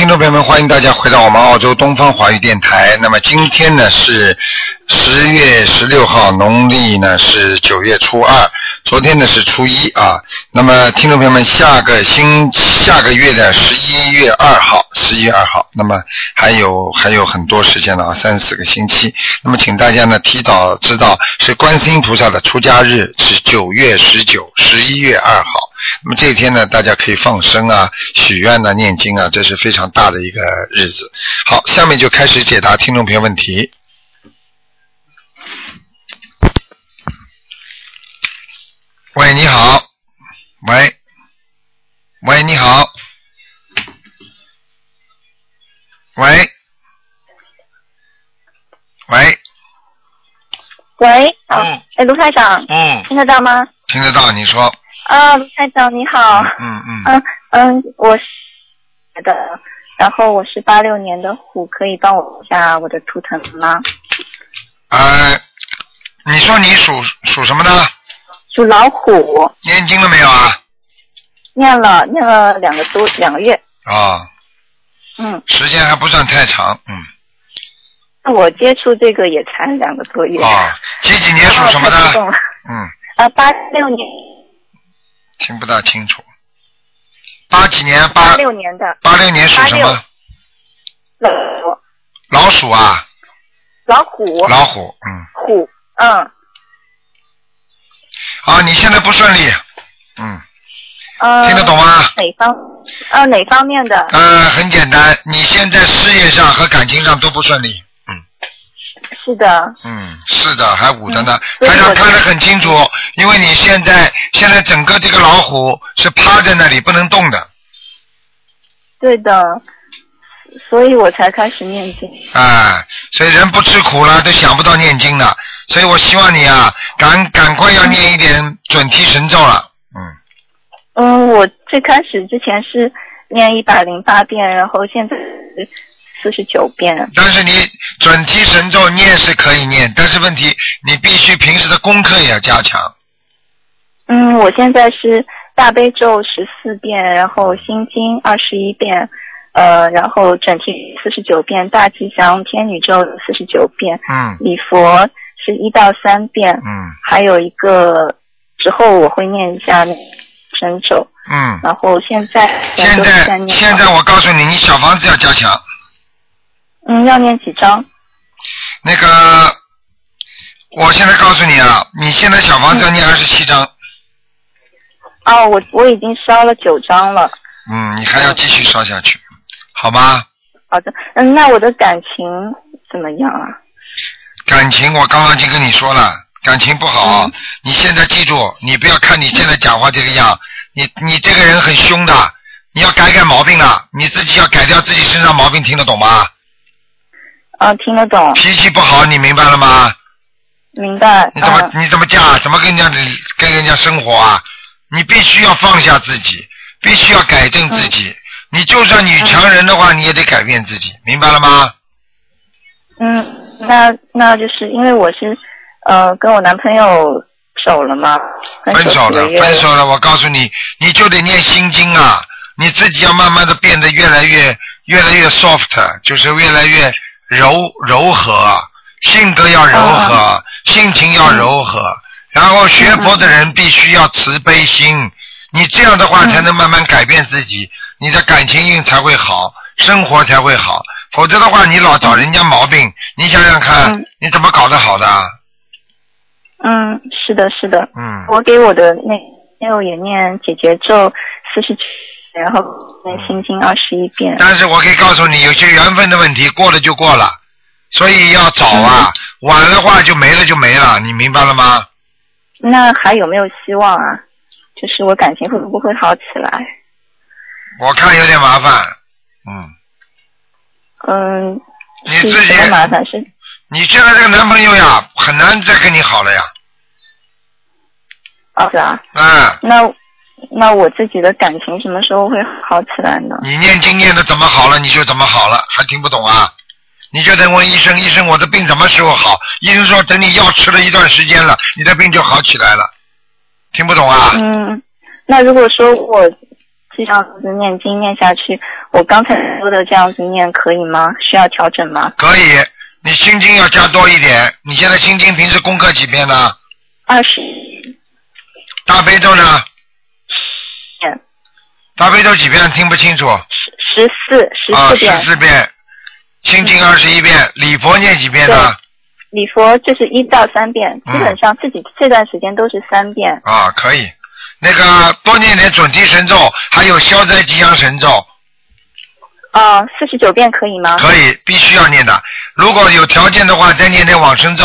听众朋友们，欢迎大家回到我们澳洲东方华语电台。那么今天呢是十月十六号，农历呢是九月初二，昨天呢是初一啊。那么听众朋友们，下个星下个月的十一月二号，十一月二号，那么还有还有很多时间了啊，三四个星期。那么请大家呢提早知道，是观世音菩萨的出家日是九月十九，十一月二号。那么这一天呢，大家可以放生啊、许愿呐、念经啊，这是非常大的一个日子。好，下面就开始解答听众朋友问题。喂，你好。喂，喂，你好。喂，喂，喂，啊，嗯哎，卢台长，嗯，听得到吗？听得到你说。啊，卢台长你好，嗯嗯。嗯嗯，我是的，然后我是八六年的虎，可以帮我一下我的图腾吗？呃，你说你属属什么的？属老虎，念经了没有啊？念了念了两个多两个月，啊、嗯，时间还不算太长，嗯。那我接触这个也才两个多月，啊，几几年属什么的？嗯，啊，八六年听不大清楚。八几年？八八六年的八六年属什么？老老鼠啊，老虎老虎，嗯。虎，嗯，啊，你现在不顺利，嗯，呃，听得懂吗？哪方？呃，哪方面的？呃，很简单，你现在事业上和感情上都不顺利，嗯是的，嗯，是的，还捂着呢。嗯台长所以我就看得很清楚，因为你现在现在整个这个老虎是趴在那里不能动的，对的，所以我才开始念经。啊，所以人不吃苦了都想不到念经的，所以我希望你啊，赶赶快要念一点准提神咒了，嗯，嗯，我最开始之前是念一百零八遍，然后现在四十九遍。但是你准提神咒念是可以念，但是问题你必须平时的功课也要加强，嗯，我现在是大悲咒十四遍，然后心经二十一遍，呃，然后整体四十九遍，大吉祥天女咒四十九遍，嗯。礼佛是一到三遍，嗯还有一个之后我会念一下那个神咒，嗯。然后现在现在现在我告诉你，你小房子要加强。嗯要念几张？那个，我现在告诉你啊，你现在小房子要念二十七张，哦，我我已经烧了九张了。嗯，你还要继续烧下去，好吗？好的，嗯，那我的感情怎么样啊？感情我刚刚就跟你说了，感情不好，嗯你现在记住，你不要看你现在讲话这个样，你你这个人很凶的，你要改改毛病了，你自己要改掉自己身上毛病，听得懂吗？啊，听得懂，脾气不好，你明白了吗？明白。你怎么、嗯你怎么嫁？怎么跟人家跟人家生活啊？你必须要放下自己，必须要改正自己。你就算女强人的话，你也得改变自己，明白了吗？嗯，那那就是因为我是呃跟我男朋友手了嘛，分手了，分手了。我告诉你，你就得念心经啊！你自己要慢慢的变得越来越越来越 soft，就是越来越柔柔和，性格要柔和，性情要柔和。然后学佛的人必须要慈悲心，你这样的话才能慢慢改变自己，你的感情运才会好，生活才会好。否则的话，你老找人家毛病，你想想看，嗯你怎么搞得好的啊？嗯，是的，是的，嗯。我给我的那朋友也念姐姐咒四十七，然后念心经二十一遍。但是我可以告诉你，有些缘分的问题过了就过了，所以要早啊，晚的话就没了就没了，你明白了吗？那还有没有希望啊？就是我感情会不会好起来？我看有点麻烦，嗯，嗯，你自己麻烦？是你现在这个男朋友呀，很难再跟你好了呀，哦，是啊。嗯，那那我自己的感情什么时候会好起来呢？你念经念的怎么好了，你就怎么好了，还听不懂啊？你就得问医生，医生我的病什么时候好？医生说等你药吃了一段时间了，你的病就好起来了，听不懂啊？嗯，那如果说我这样子念经念下去，我刚才说的这样子念可以吗？需要调整吗？可以，你心经要加多一点。你现在心经平时功课几遍呢？二十大悲咒呢？遍，大悲咒几遍？听不清楚。十十四十啊，十四遍。四遍。心经二十一遍，礼佛念几遍呢？礼佛就是一到三遍，嗯基本上自己这段时间都是三遍。啊，可以。那个多念点准提神咒，还有消灾吉祥神咒，啊，四十九遍可以吗？可以，必须要念的。如果有条件的话，再念点往生咒，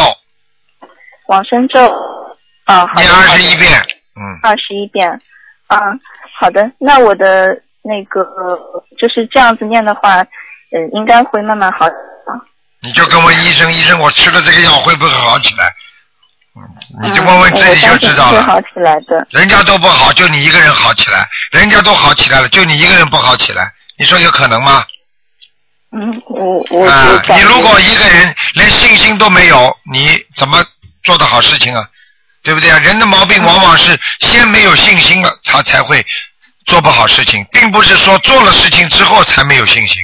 往生咒，啊，好的念二十一遍。嗯，二十一遍，啊，好的。那我的那个就是这样子念的话，呃，应该会慢慢好。你就跟问医生，医生，我吃了这个药会不会好起来？嗯，你就嗯问问自己就知道了。会好起来的。人家都不好，就你一个人好起来；人家都好起来了，就你一个人不好起来。你说有可能吗？嗯，我我啊你如果一个人连信心都没有，你怎么做的好事情啊？对不对啊？人的毛病往往是先没有信心了，他才会做不好事情，并不是说做了事情之后才没有信心。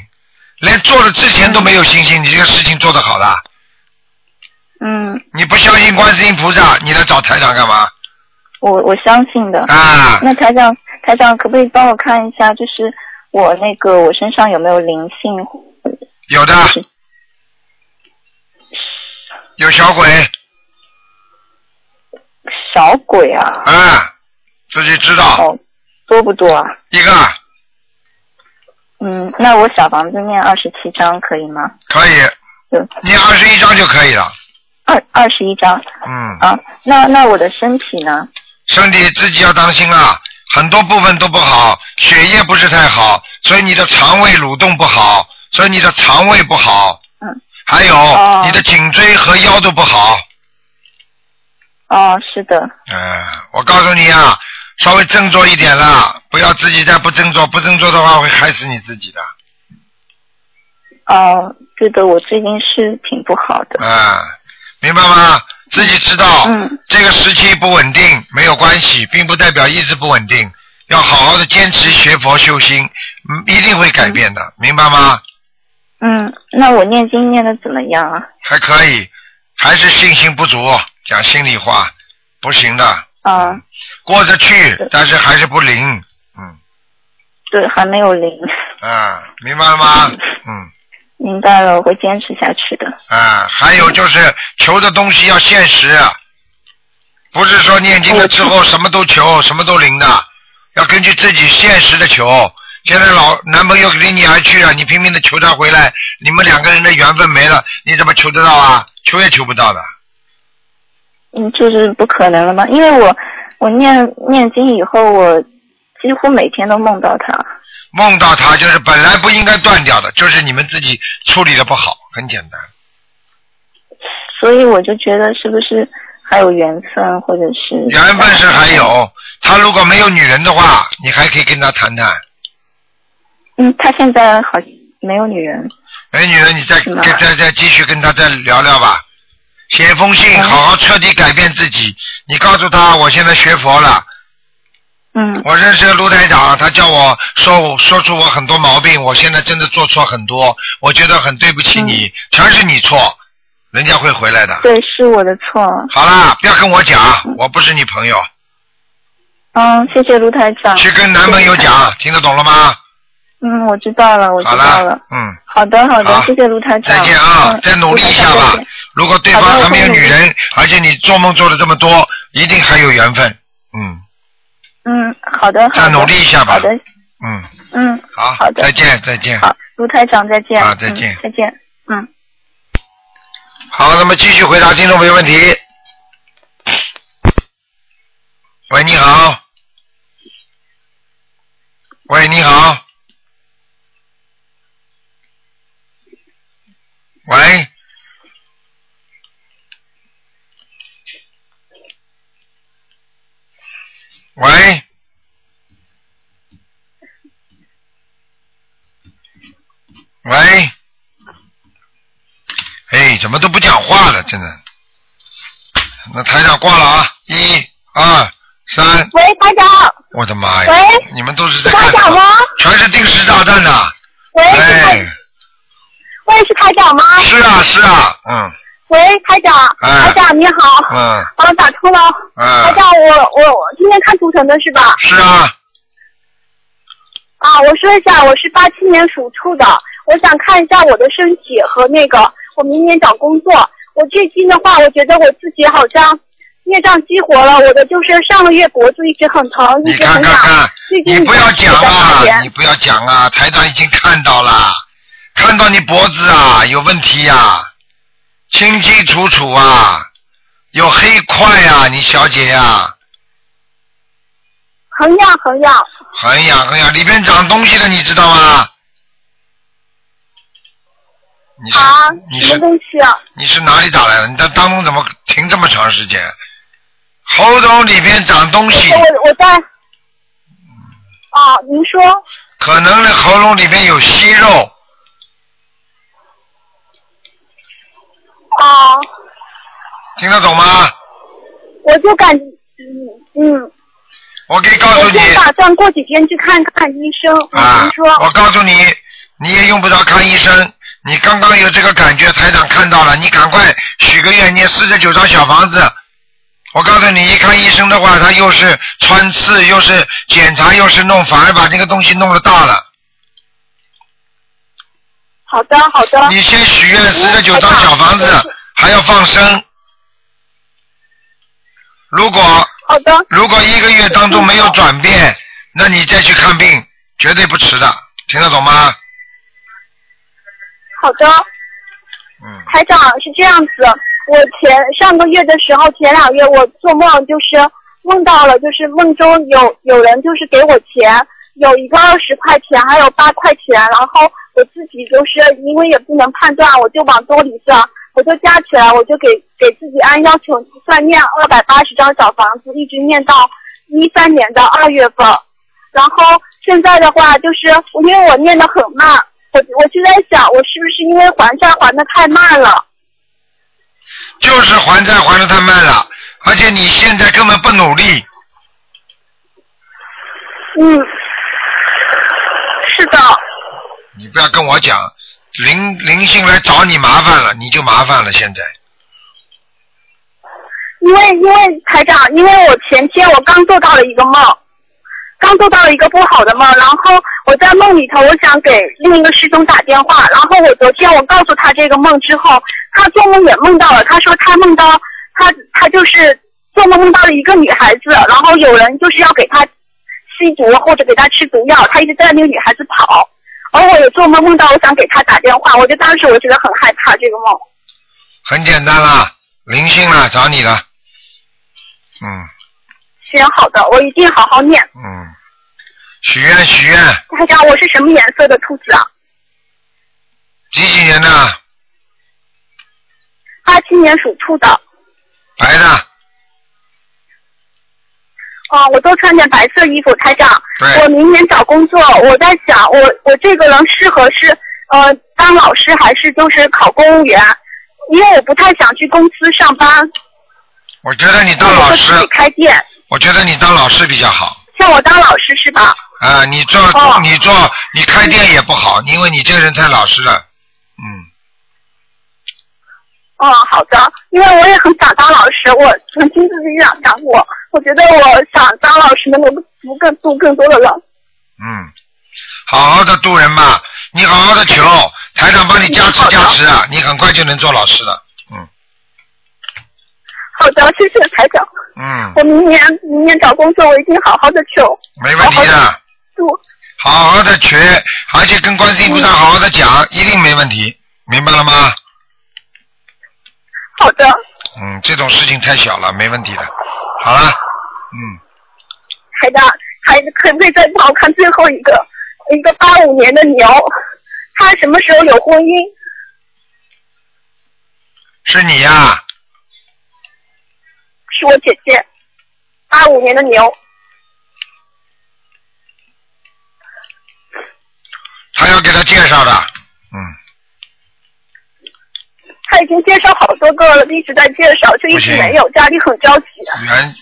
连做了之前都没有信心，你这个事情做得好的？嗯，你不相信观世音菩萨，你来找台长干嘛？我我相信的。啊，那台长，台长可不可以帮我看一下，就是我那个我身上有没有灵性？有的，有小鬼，小鬼啊？啊，自己知道哦，多不多啊？一个嗯，那我小房子念二十七章可以吗？可以，对，念二十一张就可以了。二二十一章嗯，啊。那那我的身体呢？身体自己要当心啊，很多部分都不好，血液不是太好，所以你的肠胃蠕动不好，所以你的肠胃不好。嗯。还有、哦你的颈椎和腰都不好。哦，是的，嗯、我告诉你啊，稍微振作一点啦，不要自己再不振作，不振作的话会害死你自己的。哦，对的，我最近是挺不好的。啊，明白吗？自己知道，嗯这个时期不稳定没有关系，并不代表一直不稳定，要好好的坚持学佛修心，嗯，一定会改变的，明白吗？嗯，那我念经念的怎么样啊？还可以，还是信心不足，讲心里话，不行的，啊，过得去，但是还是不灵，嗯，对，还没有灵。啊，明白了吗？嗯，明白了，我会坚持下去的。啊，还有就是求的东西要现实，不是说念经了之后什么都求，什么都灵的，要根据自己现实的求。现在老男朋友离你而去了，你拼命的求他回来，你们两个人的缘分没了，你怎么求得到啊？求也求不到的。嗯，就是不可能了吗？因为我我念念经以后，我几乎每天都梦到他。梦到他就是本来不应该断掉的，就是你们自己处理的不好，很简单。所以我就觉得是不是还有缘分，或者是缘分是还有，他如果没有女人的话，你还可以跟他谈谈。嗯，他现在好没有女人。没女人，你再再再继续跟他再聊聊吧。写封信，嗯好好彻底改变自己。你告诉他，我现在学佛了，嗯我认识个卢台长，他叫我说我说出我很多毛病，我现在真的做错很多，我觉得很对不起你，全是你错，人家会回来的。对，是我的错。好啦，不要跟我讲，我不是你朋友，嗯，谢谢卢台长。去跟男朋友。讲，听得懂了吗？嗯，我知道了，我知道了了。，嗯。好的，好的好，谢谢卢台长。再见啊，嗯再努力一下吧。如果对方还没有女人，而且你做梦做了这么多，一定还有缘分。嗯嗯，好的，好的。再努力一下吧好的，嗯，嗯，好，好的再见再见。好，卢台长再见。啊再见嗯再见。嗯。好，那么继续回答听众朋友问题。喂，你好。喂，你好。喂。喂。喂。哎，怎么都不讲话了，真的。那台长挂了啊！一、二、三，喂，台长，我的妈呀！喂你们都是在台长吗？全是定时炸弹的。喂，是台长吗？是啊是啊，嗯喂，台长，哎台长你好，嗯啊，打通了。台嗯，长，我我我今天看图腾的是吧？是啊，啊，我说一下，我是八七年属兔的，我想看一下我的身体和那个我明年找工作。我最近的话，我觉得我自己好像孽障激活了，我的就是上个月脖子一直很疼，一直很痒。最近你不要讲在啊你不要讲啊，台长已经看到了，看到你脖子啊有问题呀、清清楚楚啊，有黑块啊，你小姐呀、很痒很痒。很痒很痒，里边长东西了，你知道吗？你是、啊，什么东西啊？你是哪里打来的？你在当中怎么停这么长时间？喉咙里边长东西，我我在。啊，您说可能喉咙里边有息肉，啊，听得懂吗？我就感嗯嗯，我可以告诉你我就打算过几天去看看医生。啊说，我告诉你，你也用不着看医生。你刚刚有这个感觉，台长看到了，你赶快许个愿，念四十九张小房子。我告诉你，一看医生的话，他又是穿刺，又是检查，又是弄，反而把这个东西弄得大了。好的好的。你先许愿四十九张小房子，还要放生。如果好的如果一个月当中没有转变，那你再去看病，绝对不迟的，听得懂吗？好的。嗯，台长是这样子，我前上个月的时候，前两月我做梦就是梦到了，就是梦中有有人就是给我钱，有一个二十块钱，还有八块钱，然后我自己就是因为也不能判断，我就往兜里算，我就加起来，我就给给自己按要求算念二百八十张小房子，一直念到一三年的二月份，然后现在的话就是因为我念的很慢。我我就在想，我是不是因为还债还的太慢了？就是还债还的太慢了，而且你现在根本不努力，嗯，是的，你不要跟我讲灵灵性来找你麻烦了，你就麻烦了。现在因为因为台长，因为我前天我刚做到了一个梦，刚做到了一个不好的梦，然后我在梦里头，我想给另一个师兄打电话，然后我昨天我告诉他这个梦之后，他做梦也梦到了，他说他梦到他他就是做梦梦到了一个女孩子，然后有人就是要给他吸毒或者给他吃毒药，他一直在那个女孩子跑，而我也做梦梦到我想给他打电话，我就当时我觉得很害怕这个梦。很简单啦，灵性啦，找你了。嗯行，好的，我一定好好念。嗯，许愿许愿，大家，我是什么颜色的兔子啊？几几年的？八七年属兔的。白的。哦，我都穿件白色衣服，台长。对我明年找工作，我在想，我我这个人适合是呃当老师还是就是考公务员？因为我不太想去公司上班，我觉得你当老师我，自己开店。我觉得你当老师比较好。像我当老师是吧？啊，你做、哦你做你开店也不好，因为你这个人太老实了。嗯，哦，好的，因为我也很想当老师，我曾经自己想当过，我觉得我想当老师能够服更度更多的人。嗯，好好的度人吧，你好好的求，台长帮你加持加持啊，你很快就能做老师了。嗯好的，谢谢台长。嗯，我明年明年找工作，我一定好好的求。没问题的，度。好好的学，而且跟观世音菩萨好好的讲，一定没问题，明白了吗？好的，嗯，这种事情太小了，没问题的。好了，嗯，台长，还可不可以再帮我看最后一个一个八五年的牛，他什么时候有婚姻？是你呀、是我姐姐，八五年的牛。他要给他介绍的，嗯，他已经介绍好多个了，一直在介绍，就一直没有，家里很着急。原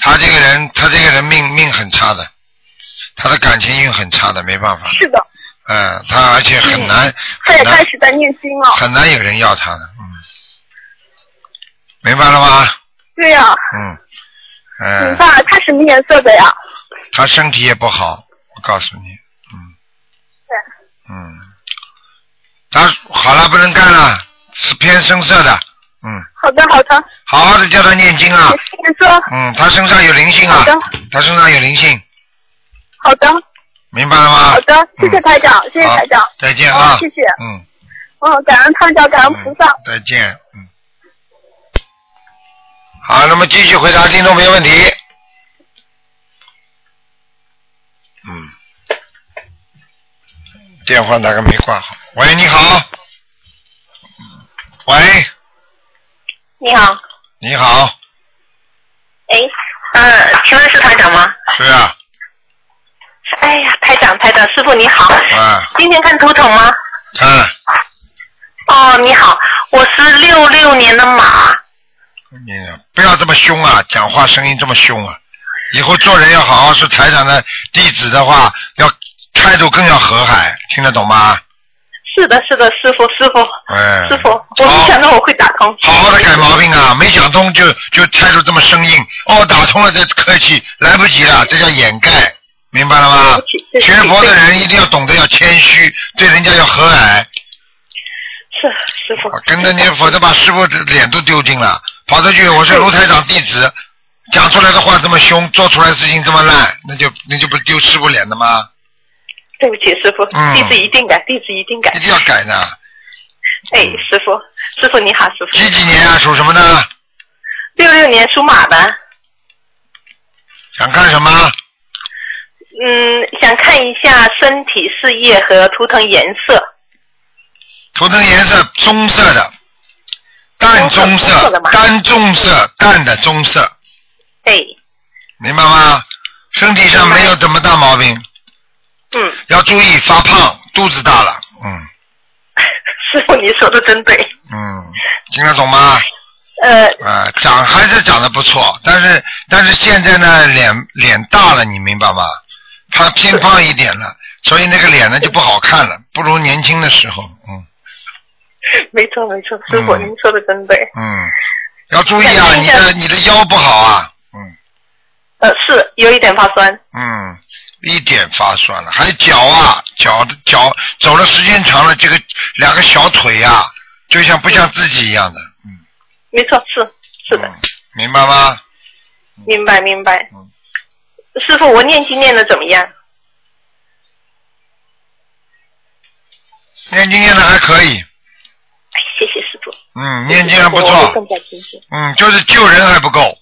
他这个人，他这个人命命很差的，他的感情运很差的，没办法。是的，嗯，他而且很难，他也开始在念经了。很难有人要他的，嗯，明白了吗？对呀、嗯，嗯，明白。他什么颜色的呀？他身体也不好，我告诉你，嗯，对。嗯，他好了，不能干了，是偏深色的，嗯，好的，好的。好好的叫他念经啊，你说。嗯，他身上有灵性啊好的，他身上有灵性，好的，明白了吗？好的，谢谢嗯台长，谢谢台长。再见啊，哦谢谢嗯。哦，感恩台长，感恩菩萨。嗯再见，嗯。好，那么继续回答听众朋友问题。嗯。电话哪个没挂好？喂，你好。喂，你好，你好，哎，呃，请问是台长吗？是啊，哎呀，台长，台长，师傅你好，啊，今天看图腾吗？看，哦，你好，我是六六年的马，你不要这么凶啊，讲话声音这么凶啊，以后做人要好好是台长的弟子的话，要态度更要和蔼，听得懂吗？是的，是的，师傅，师傅，哎，师傅，我没想到我会打通。好好的改毛病啊！没想通就就态度这么生硬，哦，打通了再客气，来不及了，这叫掩盖，明白了吗学佛的人一定要懂得要谦虚，对人家要和蔼，是师傅，跟着你，否则把师傅的脸都丢尽了。跑出去，我是卢台长弟子，讲出来的话这么凶，做出来的事情这么烂，那就那就不丢师傅脸的吗？对不起，师傅，嗯弟子一定改，地址一定改一。定要改的。哎，师傅，师傅你好，师傅。几几年啊？属什么的？六六年属马的，想看什么？嗯，想看一下身体、事业和图腾颜色。图腾颜色棕色的，淡棕棕色淡棕色，淡的棕色，哎，明白吗？身体上没有什么大毛病，嗯，要注意发胖，肚子大了，嗯 师傅你说的真对。嗯，听得懂吗？呃，啊、长还是长得不错，但是但是现在呢，脸脸大了，你明白吗？他偏胖一点了，所以那个脸呢就不好看了，不如年轻的时候，嗯 没错没错，师傅、嗯您说的真对。嗯，要注意啊，你的你的腰不好啊，嗯。呃，是有一点发酸。嗯，一点发酸了，还有脚啊，脚的脚走了时间长了，这个两个小腿呀、就像不像自己一样的，嗯，没错，是是的，嗯明白吗？明白明白。嗯师傅，我念经念的怎么样？念经念的还可以，哎，谢谢师傅。嗯，念经还不错。嗯，就是救人还不够，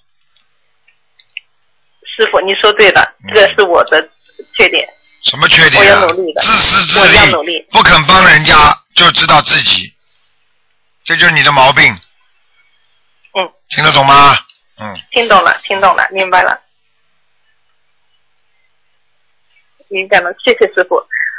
师傅，你说对了，嗯这个是我的缺点。什么缺点我啊要努力？的自私自我要利努力，不肯帮人家，就知道自己，这就是你的毛病，嗯，听得懂吗？嗯，听懂了，听懂了，明白了，明白了，谢谢师傅。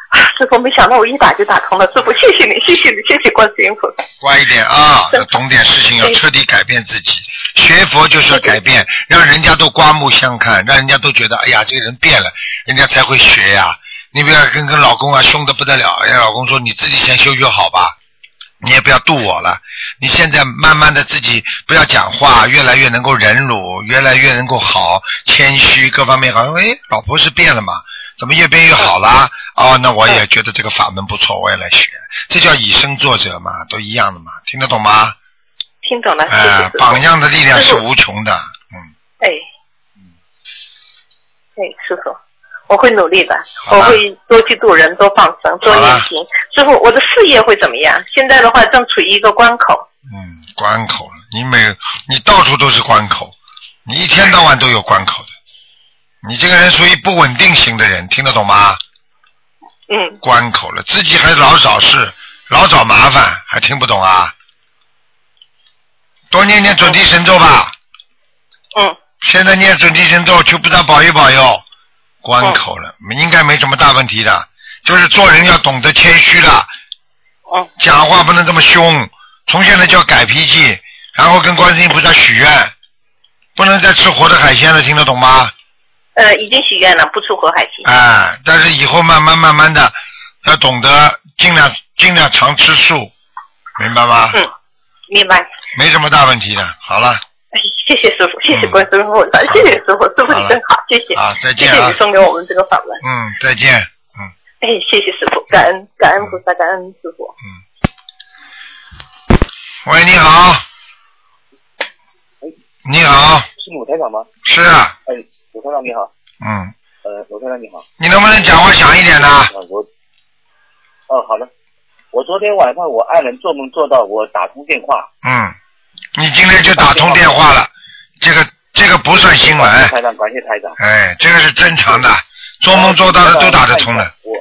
啊，师傅，没想到我一打就打通了，师傅，谢谢你，谢谢你，谢谢观世音菩萨。乖一点啊，要懂点事情，要彻底改变自己。学佛就是要改变，让人家都刮目相看，让人家都觉得，哎呀，这个人变了，人家才会学呀。你不要跟跟老公啊凶的不得了，人家老公说你自己先修修好吧，你也不要度我了。你现在慢慢的自己不要讲话，越来越能够忍辱，越来越能够好，谦虚各方面好像，哎，老婆是变了嘛，怎么越变越好啦？哦，那我也觉得这个法门不错，我也来学，这叫以身作则嘛，都一样的嘛，听得懂吗？听懂了，谢谢呃师，傅。榜样的力量是无穷的，嗯，哎，哎，师傅，我会努力的，我会多去度人，多放生，多好吧念经。师傅，我的事业会怎么样？现在的话正处于一个关口。嗯，关口了，你每你到处都是关口，你一天到晚都有关口的，你这个人属于不稳定型的人，听得懂吗？嗯，关口了，自己还老找事，老找麻烦，还听不懂啊？多念念准提神咒吧，嗯，现在念准提神咒，求菩萨保佑保佑。关口了，应该没什么大问题的，就是做人要懂得谦虚了，嗯，讲话不能这么凶，从现在就要改脾气，然后跟观世音菩萨许愿，不能再吃活的海鲜了，听得懂吗？呃，已经许愿了，不出活海鲜。哎，但是以后慢慢慢慢的，要懂得尽量尽量常吃素，明白吗？嗯，明白。没什么大问题的。好了，哎，谢谢师傅，谢谢嗯观世音菩萨，谢谢师傅，师傅你真好，谢谢。啊，再见啊谢谢你，送给我们这个法门。嗯，再见，嗯哎，谢谢师傅，感恩感恩菩萨，感恩师傅。嗯。喂，你好。你好，是鲁台长吗？是啊，哎，鲁台长你好，嗯，呃，鲁台长你好。你能不能讲话响一点呢？啊，我，哦，好的。我昨天晚上我爱人做梦做到我打通电话，嗯，你今天就打通电话了，这个这个不算新闻，台长，感谢台长。哎，这个是正常的，做梦做到的都打得通的，。我，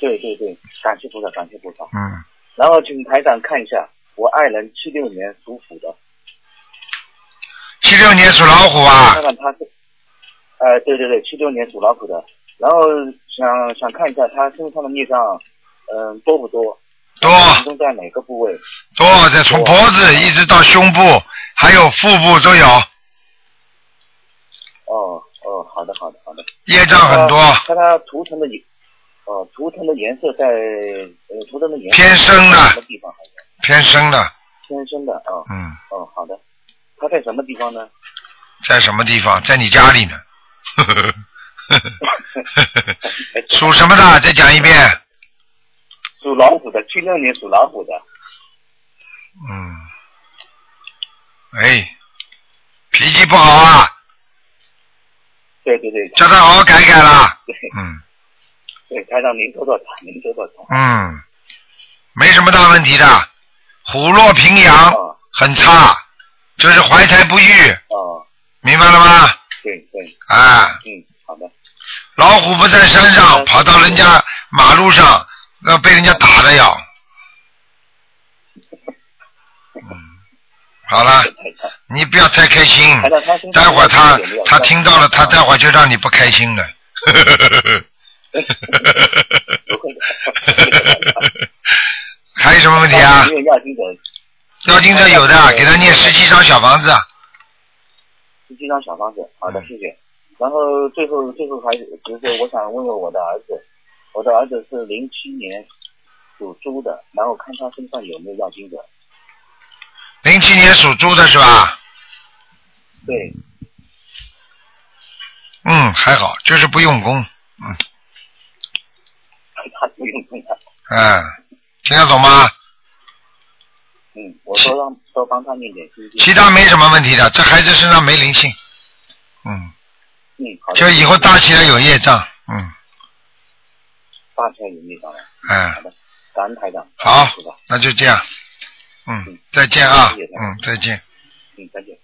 对对对，感谢菩萨，感谢菩萨。嗯，然后请台长看一下，我爱人七六年属虎的，七六年属老虎啊看，看他是，呃，对对对，七六年属老虎的。然后想想看一下他身上的孽障，嗯、多不多？多集中在哪个部位？多在，从脖子一直到胸部，还有腹部都有，哦哦，好的好的好的。业障很多，看它涂层的颜，哦，涂层的颜色在呃，涂层的颜色偏深的什么地方？好像偏深的，偏深的啊。嗯，哦，好的。它在什么地方呢？在什么地方？在你家里呢。属什么的？再讲一遍。属老虎的，七六年属老虎的。嗯，哎，脾气不好啊，对对对。叫他好好改改啦。对嗯对，台长您多多查，您多多查。嗯，没什么大问题的，虎落平阳哦很差，就是怀才不遇，哦，明白了吗？对对，啊，嗯，好的。老虎不在山上，嗯跑到人家马路上，要被人家打的要。嗯，好了，你不要太开心，待会儿他他听到了，他待会儿就让你不开心了。还有什么问题啊要经者，要经者有的，给他念十七张小房子。十七张小房子。好的，嗯谢谢。然后最后最后还就是我想问问我的儿子，我的儿子是零七年属猪的，然后看他身上有没有要经者。零七年属猪的是吧？对，嗯，还好，就是不用功。嗯 他不用动了。嗯，听得懂吗？嗯，我说让多帮他念点经。其他没什么问题的，这孩子身上没灵性。嗯，嗯，好。就以后大起来有业障。嗯大起来有孽障了。嗯好，的，感恩台长。好？那就这样。嗯，再见啊。嗯，再见。嗯，再见。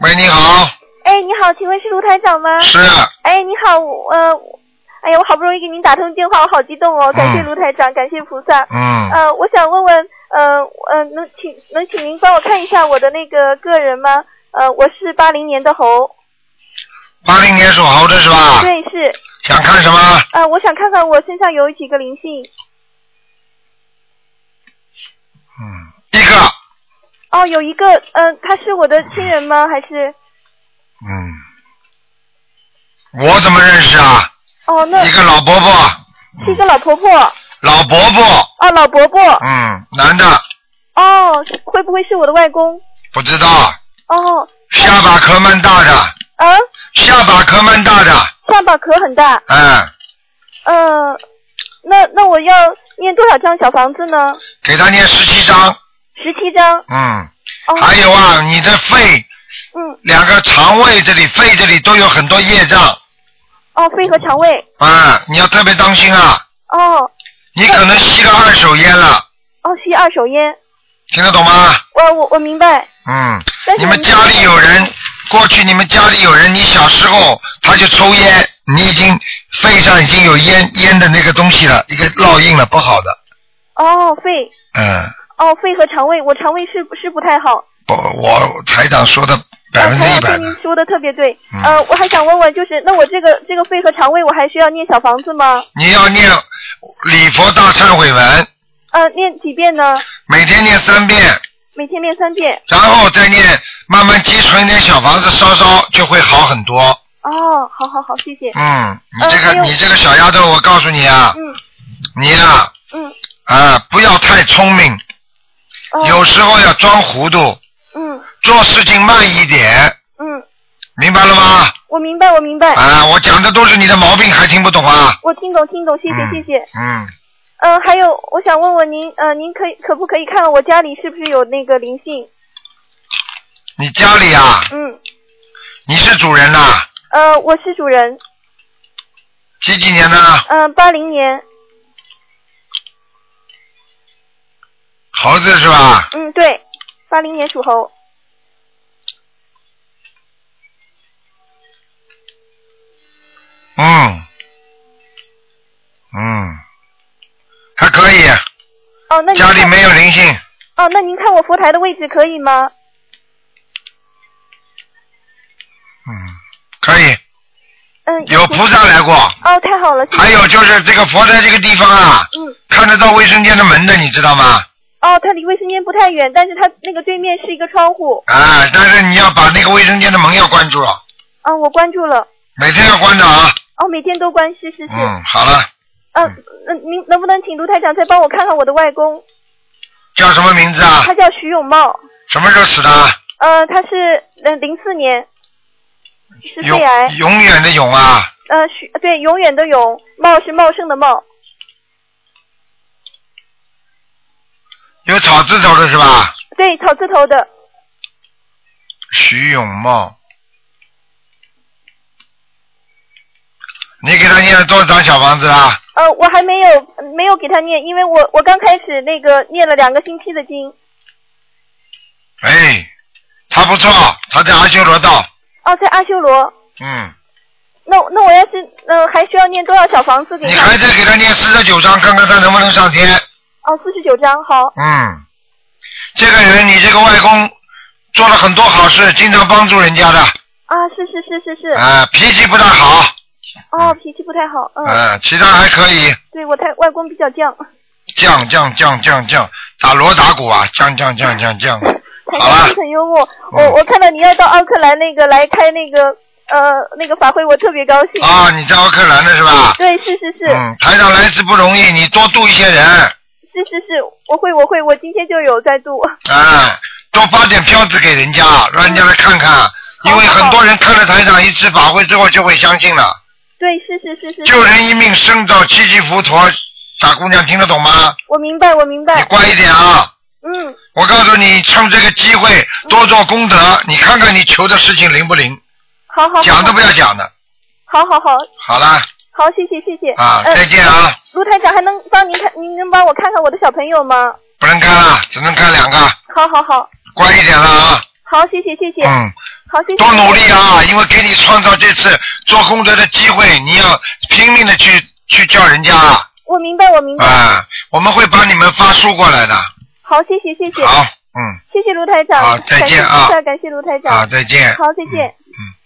喂，你好，哎，你好，请问是卢台长吗？是哎，你好，我呃，哎呀，我好不容易给您打通电话，我好激动哦！感谢嗯卢台长，感谢菩萨。嗯，呃，我想问问，呃呃，能请能请您帮我看一下我的那个个人吗？呃，我是八零年的猴，八零年属猴的是吧？对，是，想看什么？呃，我想看看我身上有几个灵性。嗯，一个。哦，有一个，呃，他是我的亲人吗？还是？嗯，我怎么认识啊？哦，那一个老伯伯，是一个老婆婆。老伯伯，哦，老伯伯。嗯，男的，哦，会不会是我的外公？不知道，哦，下巴壳蛮大的，啊，下巴壳蛮大的，下巴壳很大。嗯，嗯，那那我要念多少张小房子呢？给他念十七张，十七张。嗯，哦。还有啊，你的肺嗯，两个肠胃这里、肺这里都有很多业障哦，肺和肠胃。啊，你要特别当心啊，哦你可能吸了二手烟了，哦，吸二手烟。听得懂吗？我我我明白。嗯，你们家里有人，过去你们家里有人，你小时候他就抽烟，你已经肺上已经有烟烟的那个东西了，一个烙印了，不好的。哦，肺。嗯，哦，肺和肠胃，我肠胃是是不太好。不，我台长说的百分之一哦百您，说的特别对。嗯呃，我还想问问，就是那我这个这个肺和肠胃，我还需要念小房子吗？你要念礼佛大忏悔文，呃，念几遍呢？每天念三遍，每天念三遍。然后再念，慢慢积存一点小房子，稍稍就会好很多。哦，好好好，谢谢。嗯，你这个、呃你这个小丫头，我告诉你啊，嗯你呀嗯，啊不要太聪明，哦，有时候要装糊涂，嗯做事情慢一点，嗯，明白了吗？我明白我明白，啊，我讲的都是你的毛病，还听不懂啊？我听懂听懂，谢谢嗯谢谢。嗯，嗯、还有我想问问您，呃，您可以可不可以看看我家里是不是有那个灵性？你家里啊，嗯，你是主人呐、呃，我是主人，几几年的？嗯、八零年，猴子是吧？嗯，对，八零年属猴。嗯，嗯，还可以，哦，那家里没有灵性，哦，那您看我佛台的位置可以吗？嗯，可以，嗯，有菩萨来过。哦，太好了，谢谢还有就是这个佛台这个地方啊，嗯，看得到卫生间的门的，你知道吗？哦，它离卫生间不太远，但是它那个对面是一个窗户。啊，但是你要把那个卫生间的门要关住了，啊，我关住了。每天要关着啊。哦，每天都关，是是是。嗯，好了，嗯，那您能不能请卢台长再帮我看看我的外公？叫什么名字啊他？叫徐永茂，什么时候死的？呃，他是呃零四年，是肺癌，永远的永啊，呃，徐对，永远的永，茂是茂盛的茂，有草字头的是吧？对，草字头的，徐永茂。你给他念了多少张小房子啊？呃，我还没有没有给他念，因为我我刚开始那个念了两个星期的经，哎，他不错，他在阿修罗道。哦，在阿修罗，嗯，那那我要是呃还需要念多少小房子给他？你还在给他念四十九章，看看他能不能上天。哦，四十九章，好，嗯，这个人，你这个外公做了很多好事，经常帮助人家的，啊，是是是是是，啊、脾气不大好，哦，脾气不太好，嗯，啊、其他还可以，对我太外公比较犟，犟犟犟犟犟，打锣打鼓啊，犟犟犟犟犟，台 好了很幽默。嗯。我我看到你要到奥克兰那个来开那个呃那个法会，我特别高兴。啊，你在奥克兰的是吧？对，是是是、嗯，台长来一次不容易，你多度一些人，是是是，我会我会，我今天就有在度。啊，多发点票子给人家，让人家来看看，因为很多人看了台长一次法会之后就会相信了，对，是是是是。救人一命胜造七级浮屠，傻姑娘听得懂吗？我明白，我明白你。乖一点啊！嗯，我告诉你，趁这个机会多做功德，你看看你求的事情灵不灵？好好好。讲都不要讲的。好好好好啦好，谢谢谢谢。啊，呃再见啊！卢台长还能帮您看，您能帮我看看我的小朋友吗？不能看了，只能看两个，好好好，乖一点了啊！好，谢谢谢谢。嗯，好，谢谢。多努力啊！因为给你创造这次做功德的机会，你要拼命的去去叫人家啊！我明白，我明白。啊，我们会帮你们发书过来的。好，谢谢谢谢。好，嗯，谢谢卢台长。好再见啊感谢感谢卢台长。好，再见。好，再见。嗯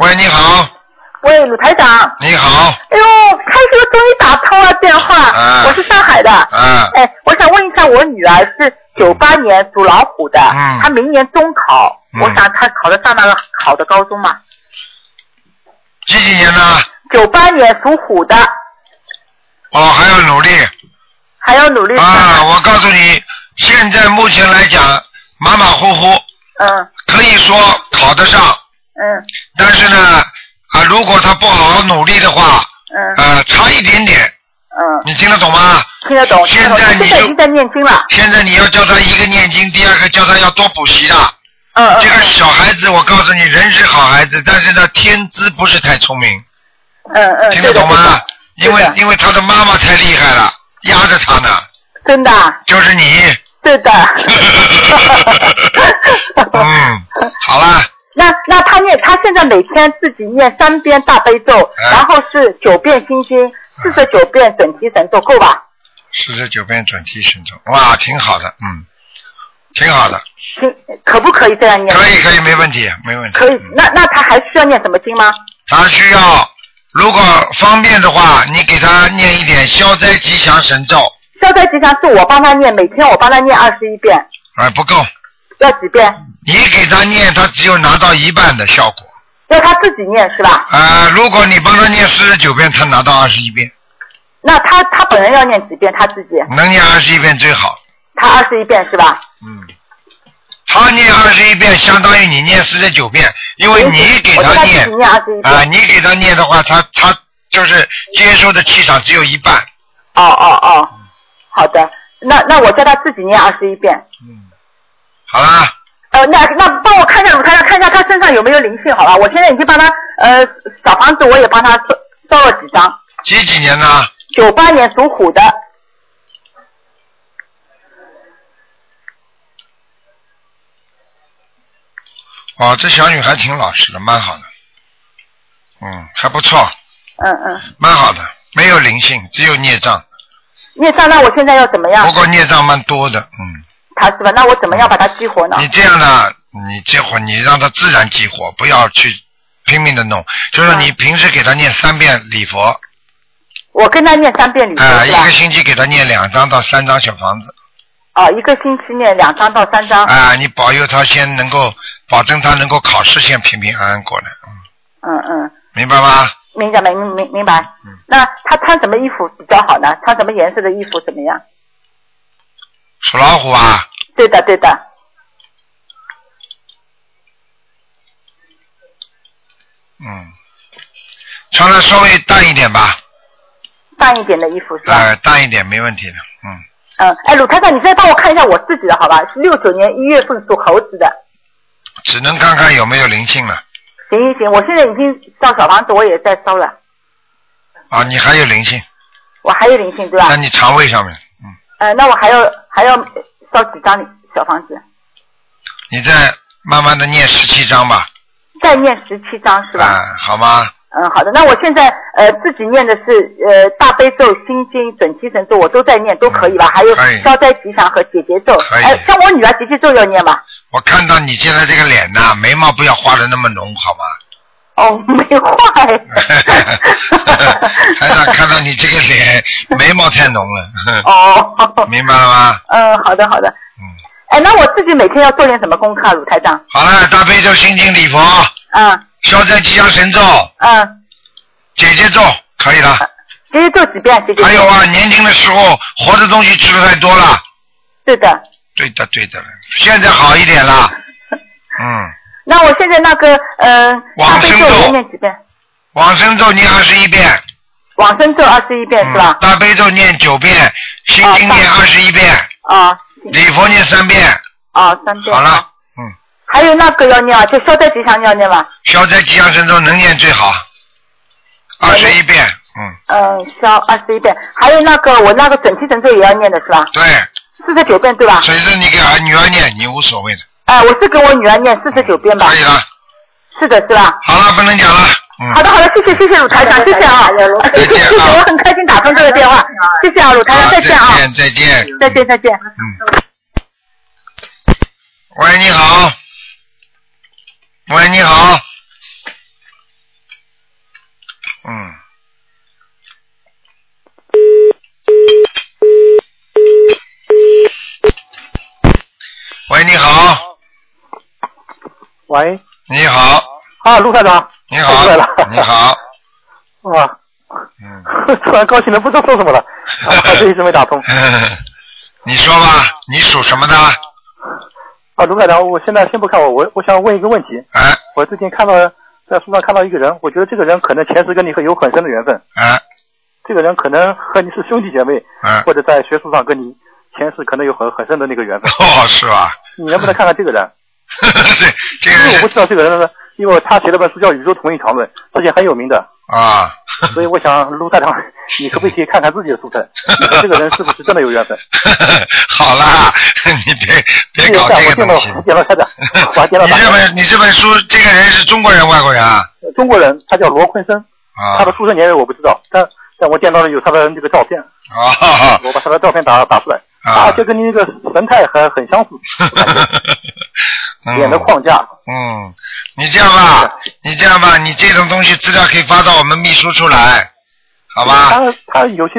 喂，你好，喂，鲁台长。你好，哎呦，开车终于打通了电话，啊我是上海的。啊，哎，我想问一下，我女儿是九八年属老虎的，嗯她明年中考，嗯我想她考得上那个好的高中吗？几几年的？九八年属虎的，哦，还要努力还要努力。啊！我告诉你，现在目前来讲马马虎虎，嗯可以说考得上，嗯但是呢，啊，如果他不好好努力的话，嗯呃，差一点点，嗯，你听得懂吗？听得懂。现在你就现在已经在念经了。现在你要教他一个念经，第二个教他要多补习的。嗯嗯。这个小孩子，我告诉你，人是好孩子，但是他，天资不是太聪明，嗯嗯。听得懂吗？因为因为他的妈妈太厉害了，压着他呢，真的。就是你。对的。嗯，好了，那那他念，他现在每天自己念三遍大悲咒，嗯然后是九遍心经，四十九遍准提神咒，够吧？四十九遍准提神咒，哇，挺好的，嗯，挺好的，行，可不可以这样念？可以可以，没问题，没问题。可以嗯。那那他还需要念什么经吗？他需要，如果方便的话，你给他念一点消灾吉祥神咒，消灾吉祥是我帮他念，每天我帮他念二十一遍，啊，不够，要几遍？你给他念，他只有拿到一半的效果。要他自己念是吧？啊、如果你帮他念四十九遍，他拿到二十一遍，那他他本人要念几遍？他自己？能念二十一遍最好。他二十一遍是吧？嗯，他念二十一遍，相当于你念四十九遍，因为你给他念。啊、你给他念的话，他他就是接收的气场只有一半。哦哦哦，好的，那那我叫他自己念二十一遍。嗯好啦，呃，那那帮我看一下，我看一下看一下他身上有没有灵性，好吧？我现在已经帮他呃小房子我也帮他烧烧了几张。几几年呢？九八年属虎的，哦，这小女孩挺老实的，蛮好的。嗯，还不错，嗯嗯，蛮好的，没有灵性，只有孽障。孽障，那我现在要怎么样不？过孽障蛮多的，嗯。他是吧？那我怎么样把它激活呢？你这样呢，你激活你让他自然激活，不要去拼命的弄。就是你平时给他念三遍礼佛，我跟他念三遍礼佛啊、一个？星期给他念两张到三张小房子，哦，一个星期念两张到三张。啊、你保佑他先能够，保证他能够考试先平平安安过来，嗯，嗯嗯，明白吗？明白明明明白。嗯那他穿什么衣服比较好呢？穿什么颜色的衣服怎么样？属老虎啊，对的对的，嗯，穿的稍微淡一点吧，淡一点的衣服是吧？呃，淡一点没问题的，嗯，嗯，哎，鲁太太，你再帮我看一下我自己的好吧？是六九年一月份属猴子的。只能看看有没有灵性了。行行行，我现在已经烧小房子，我也在烧了，啊，你还有灵性，我还有灵性对吧那？你肠胃上面，嗯，呃，那我还要还要烧几张小房子？你再慢慢的念十七章吧，再念十七章是吧？啊，好吗？嗯，好的。那我现在呃自己念的是呃大悲咒、心经、准提神咒，我都在念，都可以吧？还有消灾吉祥和解结咒。哎，像我女儿结结咒要念吗？我看到你现在这个脸呐、眉毛不要画的那么浓，好吗？哦，没画哎。台长看到你这个脸，眉毛太浓了，哦。明白了吗？嗯，好的好的。嗯。哎，那我自己每天要做点什么功课啊，鲁台长？好了，大悲咒、心经、礼佛、嗯消灾吉祥神咒、嗯，姐姐咒，可以了。姐姐咒几遍？姐姐。还有啊，年轻的时候活的东西吃的太多了。对的。对的，对的，现在好一点了。嗯，那我现在那个呃，大悲咒往生咒念几遍？往生咒念二十一遍，往生咒二十一遍是吧嗯？大悲咒念九遍，心经念二十一遍，啊礼佛念三遍。啊，三遍。好了，嗯，还有那个要念啊，就消灾吉祥要念吧。消灾吉祥神咒能念最好，二十一遍，嗯，嗯，消二十一遍。还有那个我那个准提神咒也要念的是吧？对，四十九遍对吧？随着你给儿女儿念，你无所谓的，哎，我是跟我女儿念四十九遍吧可？以了。是的，是吧？好了，不能讲了，嗯，好的，好的，谢谢，谢谢鲁台长，谢谢啊，谢谢，谢谢，我很开心打通这个电话，谢谢啊，鲁台长，再见啊，再见，再见。再见，再见。嗯。喂，你好。喂，你好。嗯。喂，你好，喂，你好，啊，卢台长，你好。出来了，你，好，哇，嗯，突然高兴的不知道说什么了，啊还是一直没打通。你说吧，你属什么的？啊，卢台长，我现在先不看我，我我想问一个问题。哎。我最近看到在书上看到一个人，我觉得这个人可能前世跟你很有很深的缘分，哎。这个人可能和你是兄弟姐妹，哎，或者在学术上跟你前世可能有很很深的那个缘分。哦，是吧？你能不能看看这个人？因为我不知道这个人呢，因为他写了本书叫《宇宙统一场论》，之前很有名的，啊，所以我想卢台长，你可不可以看看自己的书生，你和这个人是不是真的有缘分？好啦，你别别搞这个东西。我见到他的，我还见到你这本你这本书，这个人是中国人外国人啊？中国人，他叫罗坤生，啊他的出生年月我不知道，但但我见到了有他的那个照片，啊我把他的照片打打出来，啊而且跟你那个神态很很相似，脸的框架，嗯，你这样吧，你这样吧，你这种东西资料可以发到我们秘书处来，好吧？他他有些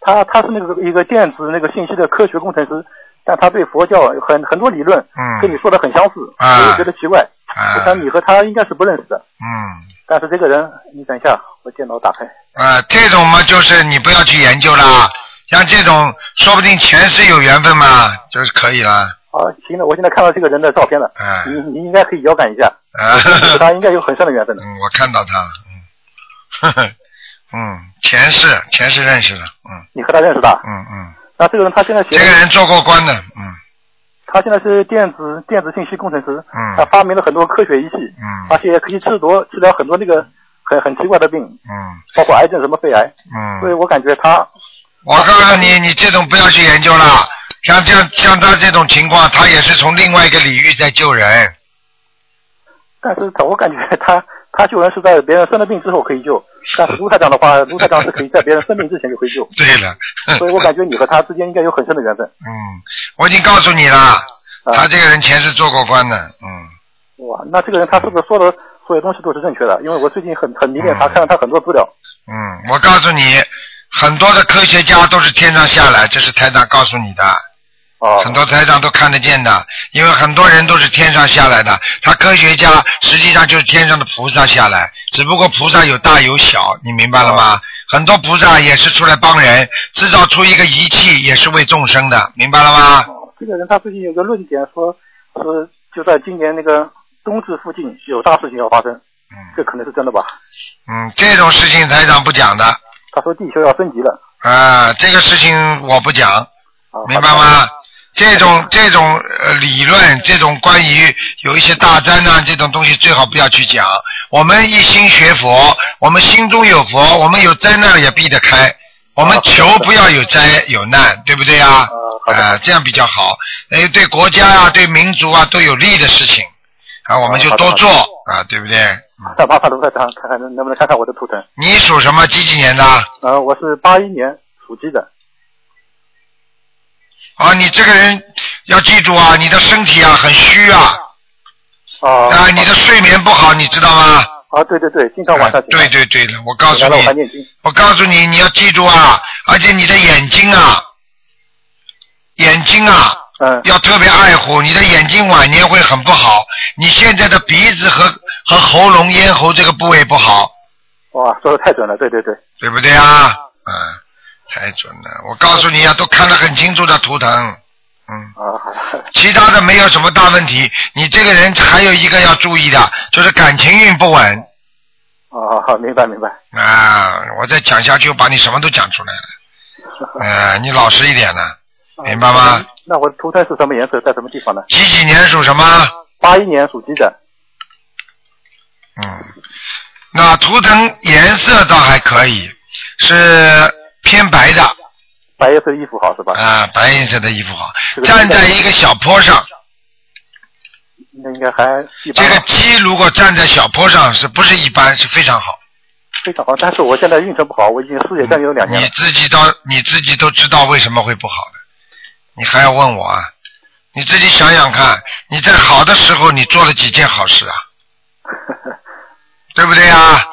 他他是那个一个电子那个信息的科学工程师，但他对佛教有很很多理论，嗯跟你说的很相似，啊我就觉得奇怪。啊我想你和他应该是不认识的，嗯。但是这个人，你等一下，我电脑打开。啊，这种嘛，就是你不要去研究啦。像这种，说不定前世有缘分嘛，就是可以了。好，行了，我现在看到这个人的照片了，啊你你应该可以遥感一下，啊，和他应该有很深的缘分的。嗯，我看到他了，嗯，呵呵，嗯，前世前世认识的，嗯。你和他认识的？嗯嗯，那这个人他现在写这个人做过官的，嗯。他现在是电子电子信息工程师，嗯。他发明了很多科学仪器，嗯。而且可以治疗治疗很多那个很很奇怪的病，嗯。包括癌症什么肺癌，嗯。所以嗯，我感觉他我告诉你，你这种不要去研究了。像这样像他这种情况，他也是从另外一个领域在救人。但是我感觉他他救人是在别人生了病之后可以救，但是卢台长的话，卢台长是可以在别人生病之前就可以救，对了，所以我感觉你和他之间应该有很深的缘分。嗯，我已经告诉你了，啊他这个人前世做过官的，嗯。哇，那这个人他是不是说的所有东西都是正确的？因为我最近很很迷恋他，看了他很多资料。嗯，我告诉你，很多的科学家都是天上下来，这是台长告诉你的。哦很多台长都看得见的，因为很多人都是天上下来的。他科学家实际上就是天上的菩萨下来，只不过菩萨有大有小，你明白了吗？很多菩萨也是出来帮人，制造出一个仪器，也是为众生的，明白了吗？这个人他最近有个论点说，说就在今年那个冬至附近有大事情要发生，嗯这可能是真的吧？嗯，这种事情台长不讲的。他说地球要升级了。啊，这个事情我不讲，明白吗？这种这种呃理论，这种关于有一些大灾难这种东西，最好不要去讲。我们一心学佛，我们心中有佛，我们有灾难也避得开。我们求不要有灾有难，对不对啊？啊，这样比较好。哎，对国家啊，对民族啊都有利的事情啊，我们就多做啊，对不对？再麻烦卢台长看看能能不能看看我的图腾？你属什么？几几年的？呃，我是八一年属鸡的。啊，你这个人要记住啊，你的身体啊很虚啊，啊啊，你的睡眠不好，你知道吗？啊，对对对，经常晚上啊对对对的，我告诉你，我告诉你，你要记住啊，而且你的眼睛啊，眼睛啊，嗯，要特别爱护，你的眼睛晚年会很不好。你现在的鼻子和和喉咙、咽喉这个部位不好，哇，说的太准了，对对对。对不对啊？嗯，太准了。我告诉你啊，都看得很清楚的图腾。嗯。啊，好的。其他的没有什么大问题。你这个人还有一个要注意的，就是感情运不稳哦，好，明白明白。啊！我再讲下去，我把你什么都讲出来了。呃，你老实一点呢，明白吗？那我的图腾是什么颜色，在什么地方呢？几几年属什么？八一年属鸡的。嗯，那图腾颜色倒还可以，是偏白的。白颜色衣服好是吧？啊，白颜色的衣服好这，个站在一个小坡上。那应该还一般这个鸡如果站在小坡上，是不是一般？是非常好。非常好，但是我现在运程不好，我已经失业将近有两年你。自己到你自己都知道为什么会不好的，你还要问我啊？你自己想想看，你在好的时候你做了几件好事啊？对不对啊？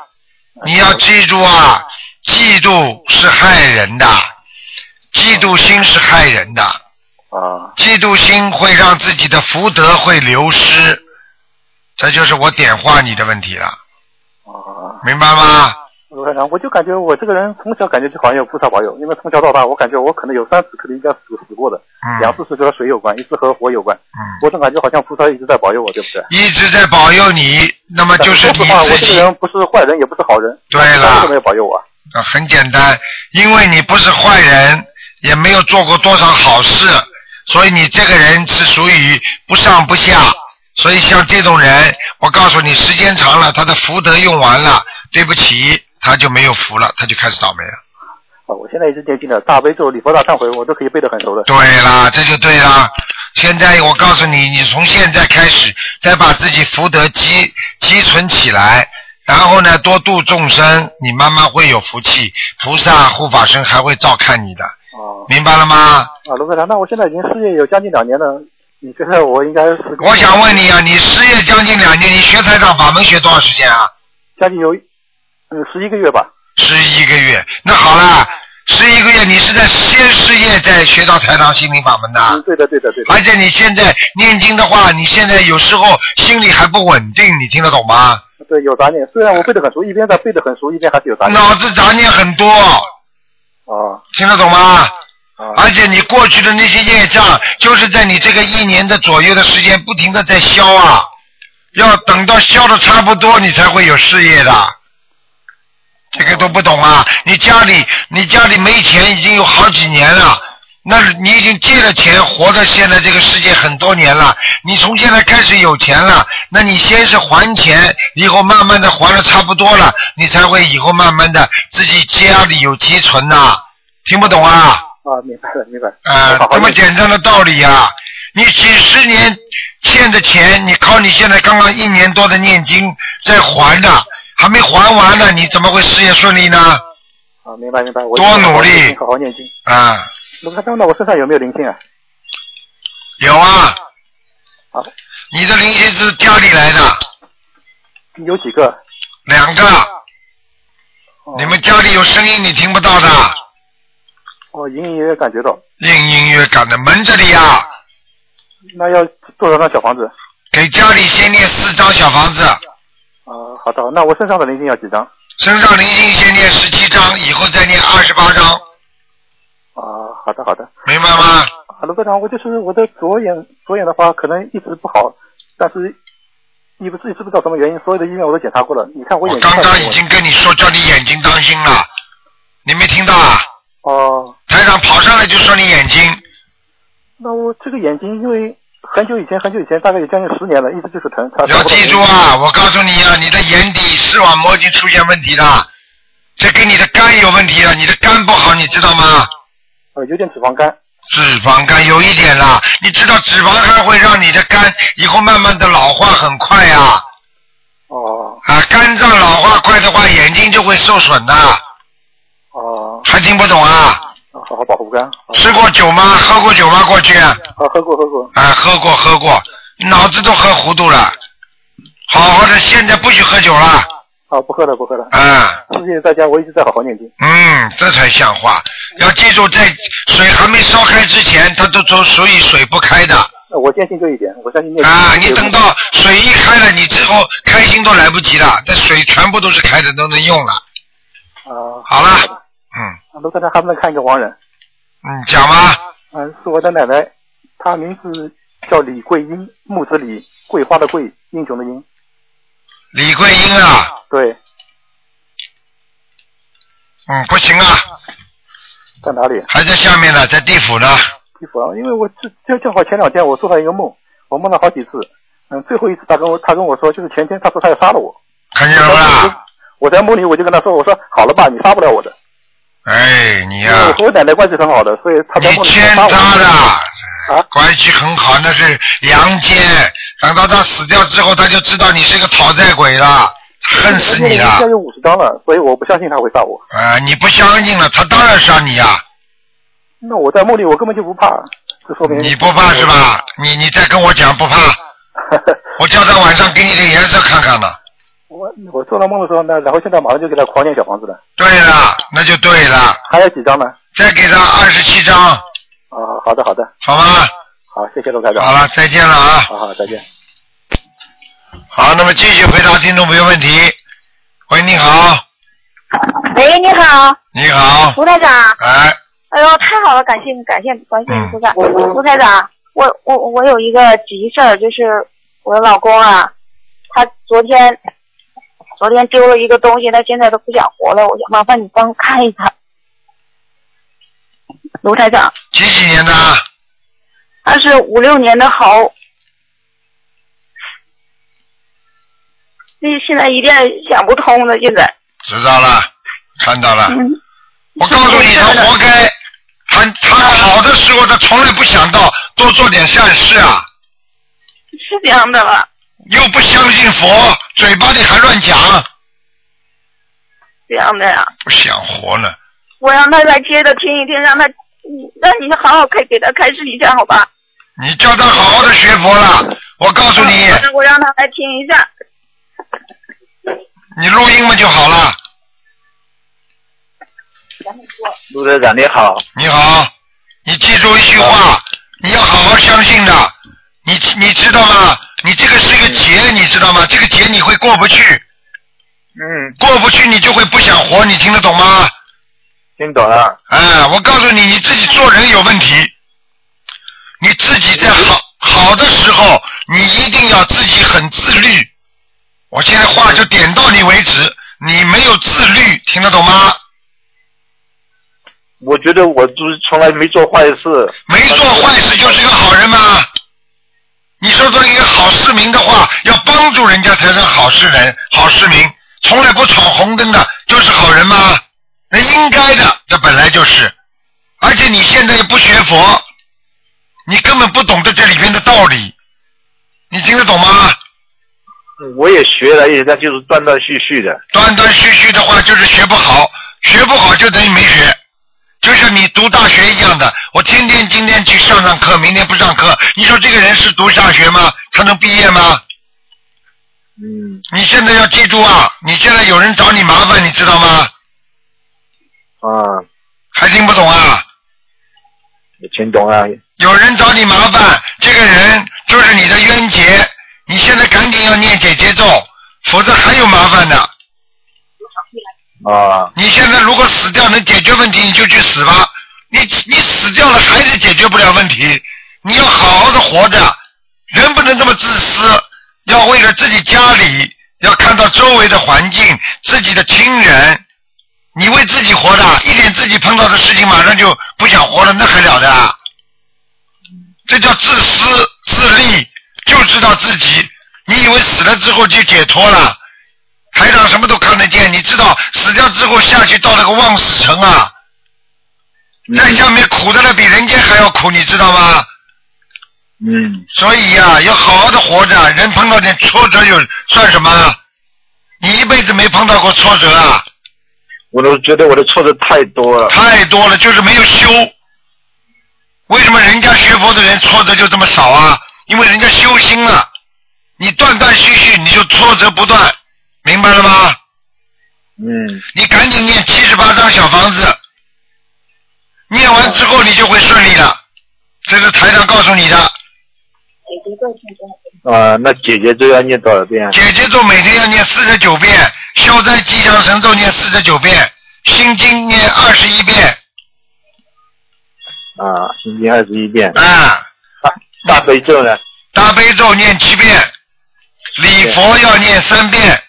你要记住啊，嫉妒是害人的，嫉妒心是害人的。啊。嫉妒心会让自己的福德会流失，这就是我点化你的问题了。啊。明白吗？我就感觉我这个人从小感觉就好像有菩萨保佑，因为从小到大，我感觉我可能有三次可能应该死死过的，嗯两次是和水有关，一次和火有关。嗯，我总感觉好像菩萨一直在保佑我，对不对？一直在保佑你，那么就是你我。这个人不是坏人，也不是好人。对了为什么要保佑我？啊，很简单，因为你不是坏人，也没有做过多少好事，所以你这个人是属于不上不下。所以像这种人，我告诉你，时间长了，他的福德用完了，对不起，他就没有福了，他就开始倒霉了。啊，我现在一直念经的大悲咒、礼佛大忏悔，我都可以背得很熟的。对啦，这就对啦。现在我告诉你，你从现在开始，再把自己福德积积存起来，然后呢，多度众生，你慢慢会有福气，菩萨护法神还会照看你的，哦。明白了吗？啊，卢科长，那我现在已经失业有将近两年了，你觉得我应该是？我想问你啊，你失业将近两年，你学财长法门学多少时间啊？将近有嗯十一个月吧。十一个月。那好了，十十一个月，你是在先事业，再学到财堂心灵法门的。嗯，对的，对的，对的。而且你现在念经的话，你现在有时候心里还不稳定，你听得懂吗？对，有杂念。虽然我背得很熟，一边在背得很熟，一边还是有杂念。脑子杂念很多，哦，听得懂吗？啊，而且你过去的那些业障，就是在你这个一年的左右的时间，不停的在消啊，要等到消的差不多，你才会有事业的。这个都不懂啊！你家里你家里没钱已经有好几年了，那你已经借了钱，活到现在这个世界很多年了。你从现在开始有钱了，那你先是还钱，以后慢慢的还的差不多了，你才会以后慢慢的自己家里有积存呐、听不懂啊？啊，明白了，明白。啊，这么简单的道理呀、你几十年欠的钱，你靠你现在刚刚一年多的念经在还的，还没还完呢，你怎么会事业顺利呢？啊，明白明白。我多努力好好念经。啊，卢台长，那我身上有没有灵性啊？有啊啊，你的灵性是家里来的，有几个？两个，哦你们家里有声音你听不到的，哦，隐隐约约感觉到。隐隐约感的门这里啊，那要多少张小房子？给家里先念四张小房子，啊，好的。那我身上的灵性要几张？身上灵性先念十七张，以后再念二十八张，啊，好的好的。明白吗？啊，卢科长，我就是我的左眼，左眼的话可能一直不好，但是你不自己知不知道什么原因？所有的医院我都检查过了，你看我我眼睛刚刚已经跟你说，叫你眼睛当心了，你没听到啊？哦，台长跑上来就说你眼睛，那我这个眼睛因为很久以前很久以前，大概有将近十年了，一直就是疼。它要记住啊！我告诉你啊，你的眼底视网膜已经出现问题了，这跟你的肝有问题了，你的肝不好，你知道吗？呃，有点脂肪肝。脂肪肝有一点啦，你知道脂肪肝会让你的肝以后慢慢的老化很快呀、哦啊，肝脏老化快的话，眼睛就会受损的，哦，还听不懂啊？好好保护肝。吃过酒吗？喝过酒吗？过去？啊，喝过喝过。啊，喝过喝过，脑子都喝糊涂了。好好的，现在不许喝酒了。啊，不喝了不喝了。啊，谢谢大家，我一直在好好念经。嗯，这才像话。要记住，在水还没烧开之前，它都都属于水不开的。那我坚信这一点，我相信念经。啊，你等到水一开了，你之后开心都来不及了，这水全部都是开的，都能用了。啊，好了，嗯啊，卢科长还不能看一个亡人？嗯，讲吧。嗯，是我的奶奶，她名字叫李桂英，木子李，桂花的桂，英雄的英。李桂英啊，对，嗯，不行啊，在哪里？还在下面呢，在地府呢。地府啊，因为我正正正好前两天我做了一个梦，我梦了好几次。嗯，最后一次他跟我他跟我说，就是前天他说他要杀了我。看见了吧？我在梦里我就跟他说，我说好了吧，你杀不了我的。哎，你呀、我和我奶奶关系很好的，所以她在梦里你欠。他的，啊关系很好，那是阳间。等到他死掉之后，他就知道你是个讨债鬼了，恨死你了现在。有五十张了，所以我不相信他会杀我。啊、你不相信了，他当然杀你呀、那我在梦里我根本就不怕，这说明你不怕是吧？你你再跟我讲不怕，我叫他晚上给你点颜色看看呢。我我做了梦的时候呢，然后现在马上就给他狂念小房子了，对了，那就对了，还有几张呢？再给他二十七张，啊，好的好的，好吗？好，谢谢罗台长。好了，再见了啊！好好，再见。好，那么继续回答听众朋友问题。喂，你好，喂，你好，你好，卢台长。哎，哎呦，太好了，感谢感谢观世音菩萨。卢台长，我我我有一个急事儿，就是我的老公啊，他昨天昨天丢了一个东西，他现在都不想活了，我想麻烦你帮我看一看。卢台长，几几年的？他是五六年的猴，那现在一点想不通了，现在。知道了，看到了。嗯。我告诉你，他活该。他他好的时候，他从来不想到多做点善事啊，是这样的吧，又不相信佛，嘴巴里还乱讲，这样的呀。不想活了。我让他来接着听一听，让他，嗯让你好好开给他开示一下，好吧？你叫他好好的学佛了。我告诉你，嗯我让他来听一下。你录音嘛就好了。陆队长你好，你好，你记住一句话，你要好好相信的。你你知道吗？你这个是一个劫，你知道吗？这个劫你会过不去。嗯。过不去，你就会不想活，你听得懂吗？听懂了。哎，我告诉你，你自己做人有问题。你自己在好好的时候，你一定要自己很自律。我现在话就点到你为止，你没有自律，听得懂吗？我觉得我就是从来没做坏事。没做坏事就是个好人吗？你说做一个好市民的话，要帮助人家才是好市人、好市民，从来不闯红灯的，就是好人吗？那应该的，这本来就是。而且你现在又不学佛，你根本不懂得这里边的道理，你听得懂吗？我也学了，也但就是断断续续的。断断续续的话，就是学不好，学不好就等于没学，就像你读大学一样的。我天天今天去上上课，明天不上课，你说这个人是读大学吗？他能毕业吗？嗯。你现在要记住啊！你现在有人找你麻烦，你知道吗？啊。还听不懂啊？我听懂了。有人找你麻烦，这个人就是你的冤结，你现在赶紧要念解结咒，否则还有麻烦的。啊。你现在如果死掉能解决问题，你就去死吧。你你死掉了还是解决不了问题，你要好好的活着，人不能这么自私，要为了自己家里，要看到周围的环境，自己的亲人，你为自己活的，一点自己碰到的事情马上就不想活了，那还了得啊？这叫自私自利，就知道自己，你以为死了之后就解脱了？台长什么都看得见，你知道死掉之后下去到那个望死城啊，在下面苦的了比人间还要苦，你知道吗？嗯。所以呀、要好好的活着，人碰到点挫折有算什么？你一辈子没碰到过挫折啊？我都觉得我的挫折太多了。太多了，就是没有修。为什么人家学佛的人挫折就这么少啊？因为人家修心了，你断断续续你就挫折不断，明白了吗？嗯。你赶紧念七十八张小房子，念完之后你就会顺利了，这是台长告诉你的。啊，那姐姐咒要念多少遍？姐姐咒每天要念四十九遍，消灾吉祥神咒念四十九遍，心经念二十一遍。啊，心经二十一遍。啊。大大悲咒呢？大悲咒念七遍，礼佛要念三遍。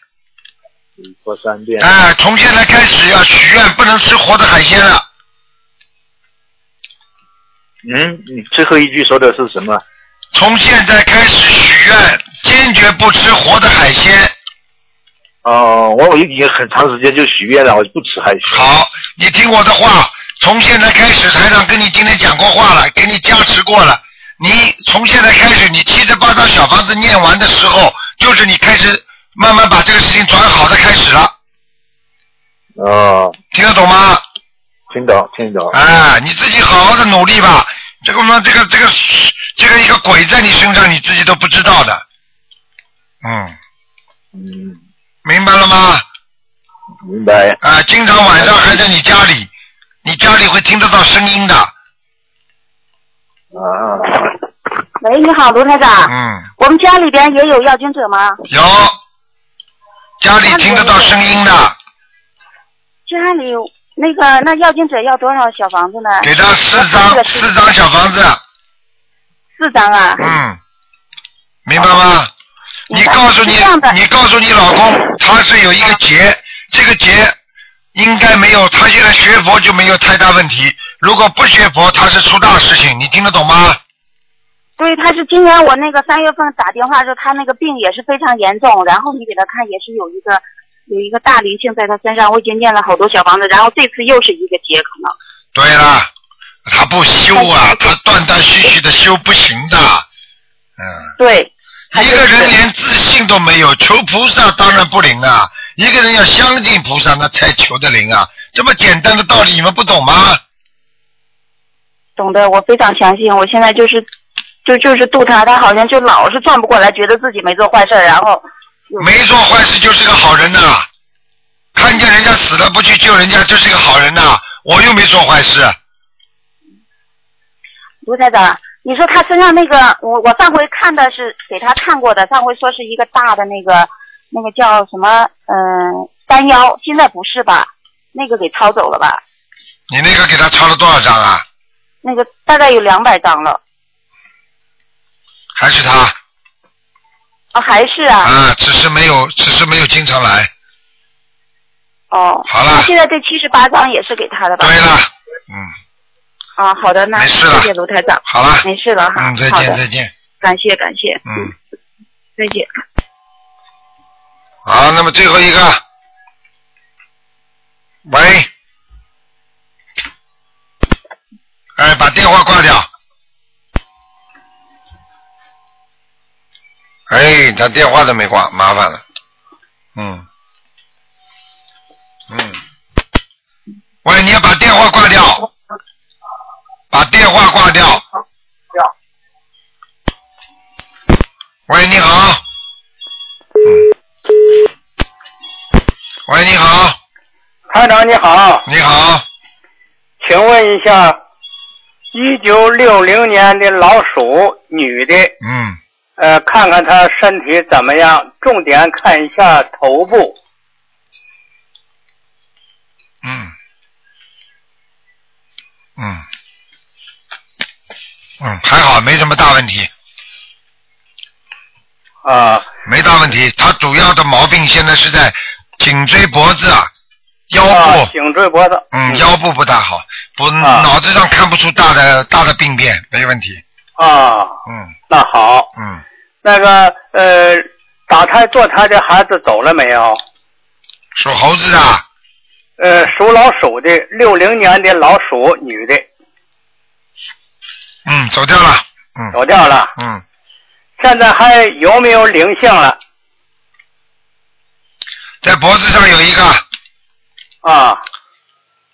礼佛三遍。啊，从现在开始要许愿，不能吃活的海鲜了。嗯，你最后一句说的是什么？从现在开始许愿，坚决不吃活的海鲜。哦，我已经很长时间就许愿了，我不吃海鲜。好，你听我的话，从现在开始，台长跟你今天讲过话了，给你加持过了。你从现在开始，你七十八张小房子念完的时候，就是你开始慢慢把这个事情转好的开始了。哦。听得懂吗？听懂，听懂。哎，你自己好好的努力吧。这个嘛，这个这个这个一个鬼在你身上，你自己都不知道的。嗯。嗯。明白了吗？明白。啊，经常晚上还在你家里，你家里会听得到声音的。啊。喂，你好，卢台长。嗯。我们家里边也有要经者吗？有，家里听得到声音的，家里那个那要经者要多少小房子呢？给他四张四张小房子。四张啊。嗯。明白吗？你告诉你，你告诉你老公，他是有一个结，这个结应该没有，他现在学佛就没有太大问题。如果不学佛，他是出大事情，你听得懂吗？对，他是今年我那个三月份打电话说他那个病也是非常严重，然后你给他看也是有一个有一个大灵性在他身上，我已经念了好多小房子，然后这次又是一个结可能。对了，他不修啊，他断断续续的修不行的。嗯。对。一个人连自信都没有，求菩萨当然不灵啊。一个人要相信菩萨，那才求得灵啊。这么简单的道理，你们不懂吗？懂的，我非常相信。我现在就是就就是度他，他好像就老是转不过来，觉得自己没做坏事，然后没做坏事就是个好人呐、看见人家死了不去救人家，就是个好人呐、我又没做坏事。卢台长，你说他身上那个，我我上回看的是给他看过的，上回说是一个大的那个那个叫什么嗯山腰，现在不是吧？那个给抄走了吧？你那个给他抄了多少张啊？那个大概有两百张了。还是他？啊，还是啊。啊，只是没有，只是没有经常来。哦。好了那现在这七十八张也是给他的吧？对了，嗯，啊，好的，那没事了谢谢卢台长。好了没事了哈。嗯，再见再见，感谢感谢，嗯，再见。好，那么最后一个，喂，哎，把电话挂掉。哎，他电话都没挂，麻烦了。嗯，嗯，喂，你要把电话挂掉，把电话挂掉。喂，你好。喂，你好。台长你好。你好。请问一下，一九六零年的老鼠女的，嗯，呃，看看他身体怎么样，重点看一下头部。嗯，嗯，嗯，还好，没什么大问题。啊。没大问题，他主要的毛病现在是在颈椎脖子啊，腰部。啊颈椎脖子。嗯，腰部不大好，不，脑子上看不出大的大的病变，没问题。啊。嗯。那好。嗯。那个呃，打胎堕胎的孩子走了没有？属猴子的。呃，属老鼠的，六零年的老鼠女的，嗯，走掉了。嗯。走掉了。嗯。现在还有没有灵性了？在脖子上有一个。啊。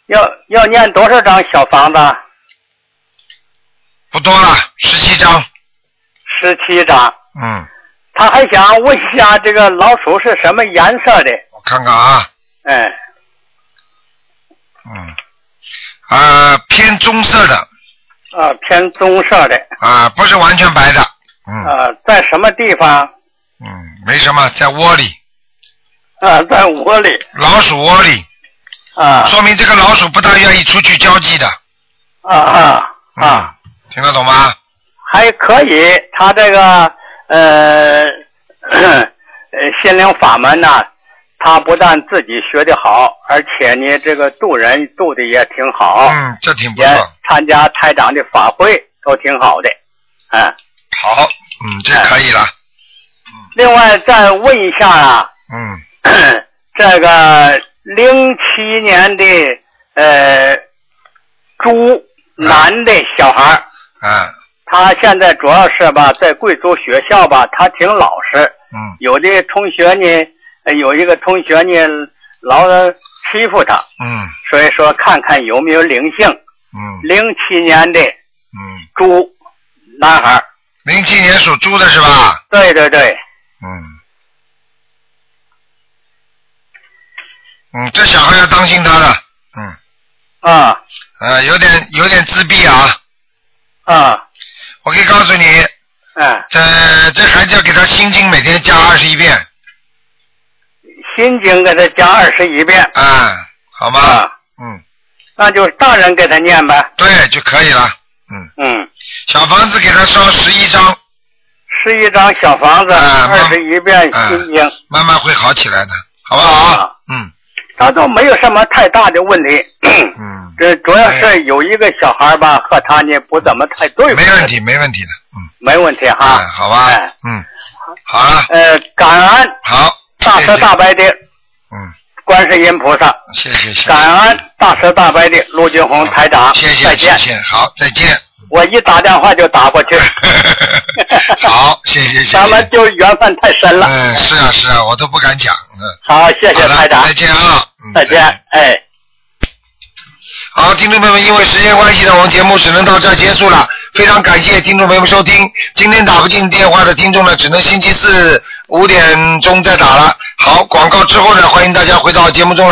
要要念多少张小房子？不多了，十七张。十七张。嗯，他还想问一下，这个老鼠是什么颜色的？我看看啊，哎，嗯，啊，偏棕色的。啊，偏棕色的。啊，不是完全白的。嗯。啊，在什么地方？嗯，没什么，在窝里。啊，在窝里。老鼠窝里。啊。说明这个老鼠不大愿意出去交际的。啊啊啊！听得懂吗？还可以，他这个呃 呃心灵法门呢，他不但自己学的好，而且呢，这个渡人渡的也挺好。嗯，这挺不也错。参加台长的法会都挺好的，嗯。好，嗯，这可以了。嗯另外再问一下啊，嗯，这个零七年的呃猪男的小孩儿，啊，他现在主要是吧，在贵族学校吧，他挺老实。嗯。有的同学呢，呃有一个同学呢，老欺负他，嗯所以说看看有没有灵性。嗯零七年的嗯，猪男孩儿，零七年属猪的是吧？对对对，嗯。嗯，这小孩要当心他的，嗯。啊。呃，有点有点自闭啊。啊。我可以告诉你。嗯。这这孩子要给他心经每天加二十一遍。心经给他加二十一遍。啊，好吗？啊。嗯。那就大人给他念呗。对，就可以了。嗯。嗯小房子给他烧十一张。十一张小房子，二十一遍心经。慢慢会好起来的，好不好？嗯。他都没有什么太大的问题。嗯。这主要是有一个小孩吧，和他呢不怎么太对付。没问题，没问题的。嗯没问题哈。哎好吧。哎嗯。好了。呃，感恩。好。大慈大悲的。嗯。观世音菩萨。谢谢谢谢。感恩大慈大悲的陆军红台长。谢谢再见。谢谢，好，再见。我一打电话就打过去。好，谢谢谢谢。咱们就缘分太深了。嗯，是啊是啊，我都不敢讲。嗯。好，谢谢好的台长。再见啊。再见，哎。好，听众朋友们，因为时间关系呢，我们节目只能到这儿结束了。非常感谢听众朋友们收听。今天打不进电话的听众呢，只能星期四五点钟再打了。好，广告之后呢，欢迎大家回到节目中来。